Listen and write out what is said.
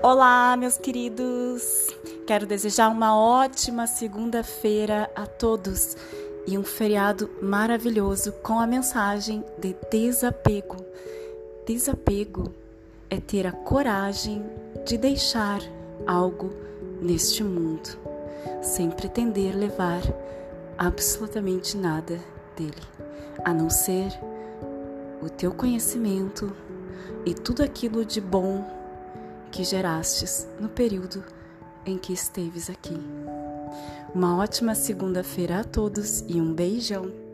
Olá, meus queridos! Quero desejar uma ótima segunda-feira a todos e um feriado maravilhoso com a mensagem de desapego. Desapego é ter a coragem de deixar algo neste mundo, sem pretender levar absolutamente nada dele, a não ser o teu conhecimento e tudo aquilo de bom que gerastes no período em que esteves aqui. Uma ótima segunda-feira a todos e um beijão!